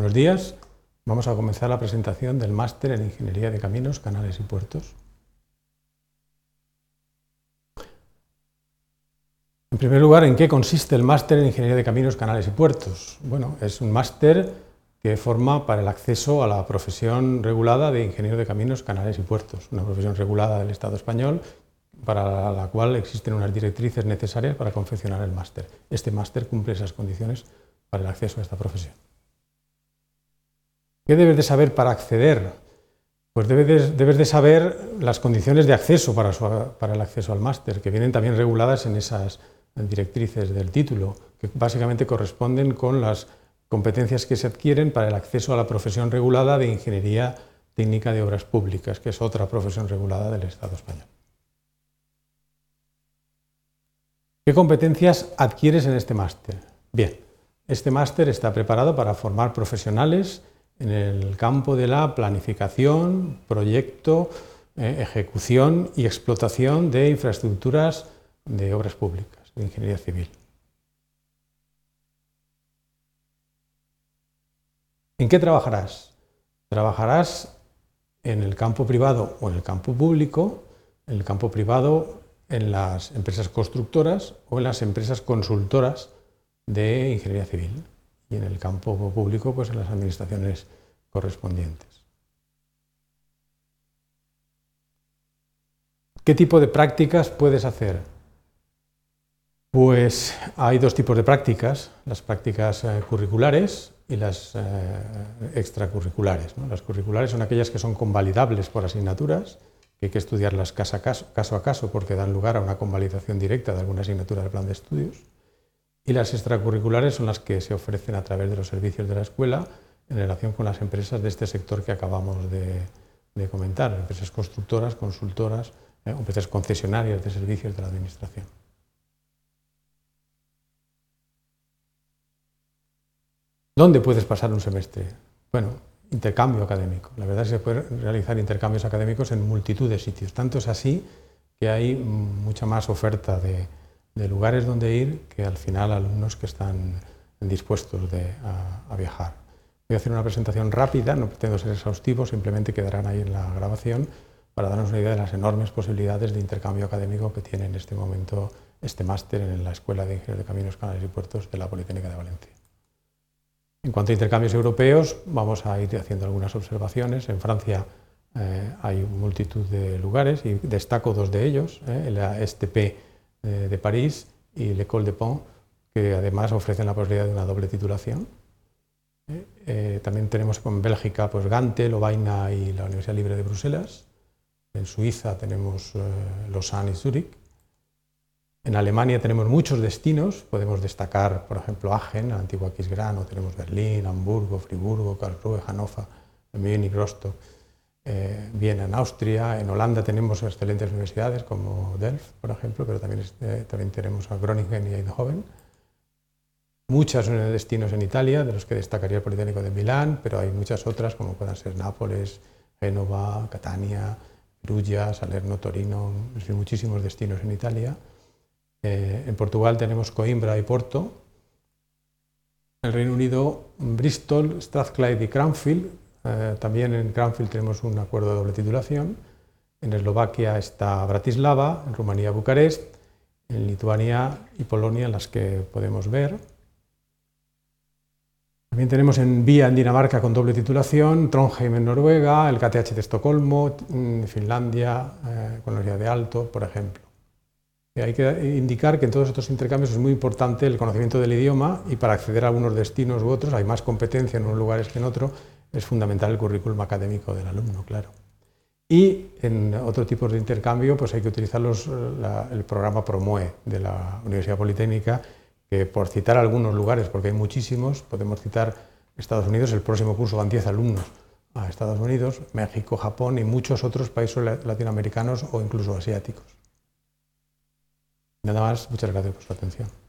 Buenos días. Vamos a comenzar la presentación del máster en Ingeniería de Caminos, Canales y Puertos. En primer lugar, ¿en qué consiste el máster en Ingeniería de Caminos, Canales y Puertos? Bueno, es un máster que forma para el acceso a la profesión regulada de Ingeniero de Caminos, Canales y Puertos, una profesión regulada del Estado español para la cual existen unas directrices necesarias para confeccionar el máster. Este máster cumple esas condiciones para el acceso a esta profesión. ¿Qué debes de saber para acceder? Pues debes de, saber las condiciones de acceso para, para el acceso al máster, que vienen también reguladas en esas directrices del título, que básicamente corresponden con las competencias que se adquieren para el acceso a la profesión regulada de Ingeniería Técnica de Obras Públicas, que es otra profesión regulada del Estado español. ¿Qué competencias adquieres en este máster? Bien, este máster está preparado para formar profesionales en el campo de la planificación, proyecto, eh, ejecución y explotación de infraestructuras de obras públicas, de ingeniería civil. ¿En qué trabajarás? Trabajarás en el campo privado o en el campo público. En el campo privado, en las empresas constructoras o en las empresas consultoras de ingeniería civil y en el campo público pues en las administraciones correspondientes. ¿Qué tipo de prácticas puedes hacer? Pues hay dos tipos de prácticas, las prácticas eh, curriculares y las eh, extracurriculares. Las curriculares son aquellas que son convalidables por asignaturas, que hay que estudiarlas caso a caso, caso a caso porque dan lugar a una convalidación directa de alguna asignatura del plan de estudios. Y las extracurriculares son las que se ofrecen a través de los servicios de la escuela en relación con las empresas de este sector que acabamos de, comentar, empresas constructoras, consultoras, eh, empresas concesionarias de servicios de la Administración. ¿Dónde puedes pasar un semestre? Bueno, intercambio académico. La verdad es que se pueden realizar intercambios académicos en multitud de sitios. Tanto es así que hay mucha más oferta de, lugares donde ir que al final alumnos que están dispuestos a, viajar. Voy a hacer una presentación rápida, no pretendo ser exhaustivo, simplemente quedarán ahí en la grabación para darnos una idea de las enormes posibilidades de intercambio académico que tiene en este momento este máster en la Escuela de Ingenieros de Caminos, Canales y Puertos de la Politécnica de Valencia. En cuanto a intercambios europeos, vamos a ir haciendo algunas observaciones. En Francia eh, hay multitud de lugares y destaco dos de ellos, eh, la STP eh, de París y l'École de Pont, que además ofrecen la posibilidad de una doble titulación. también tenemos en Bélgica pues, Gante, Lovaina y la Universidad Libre de Bruselas. En Suiza tenemos Lausanne y Zúrich. En Alemania tenemos muchos destinos, podemos destacar, por ejemplo, Aachen, Antigua Quisgrano, tenemos Berlín, Hamburgo, Friburgo, Karlsruhe, Hannover, Múnich, Rostock, eh, Viena en Austria, en Holanda tenemos excelentes universidades como Delft, por ejemplo, pero también, eh, también tenemos a Groningen y Eindhoven. Muchos destinos en Italia, de los que destacaría el Politécnico de Milán, pero hay muchas otras como puedan ser Nápoles, Génova, Catania, Perugia, Salerno, Torino, en muchísimos destinos en Italia. Eh, en Portugal tenemos Coimbra y Porto. En el Reino Unido, Bristol, Strathclyde y Cranfield. Eh, también en Cranfield tenemos un acuerdo de doble titulación. En Eslovaquia está Bratislava, en Rumanía Bucarest, en Lituania y Polonia las que podemos ver. También tenemos en Vía en Dinamarca con doble titulación, Trondheim en Noruega, el KTH de Estocolmo, Finlandia, eh, con la Universidad de Alto, por ejemplo. Hay que indicar que en todos estos intercambios es muy importante el conocimiento del idioma y para acceder a algunos destinos u otros, hay más competencia en unos lugares que en otros, es fundamental el currículum académico del alumno, claro. Y en otro tipo de intercambio pues hay que utilizar el programa PROMOE de la Universidad Politécnica, que por citar algunos lugares, porque hay muchísimos, podemos citar Estados Unidos, el próximo curso van 10 alumnos a Estados Unidos, México, Japón y muchos otros países latinoamericanos o incluso asiáticos. Nada más, muchas gracias por su atención.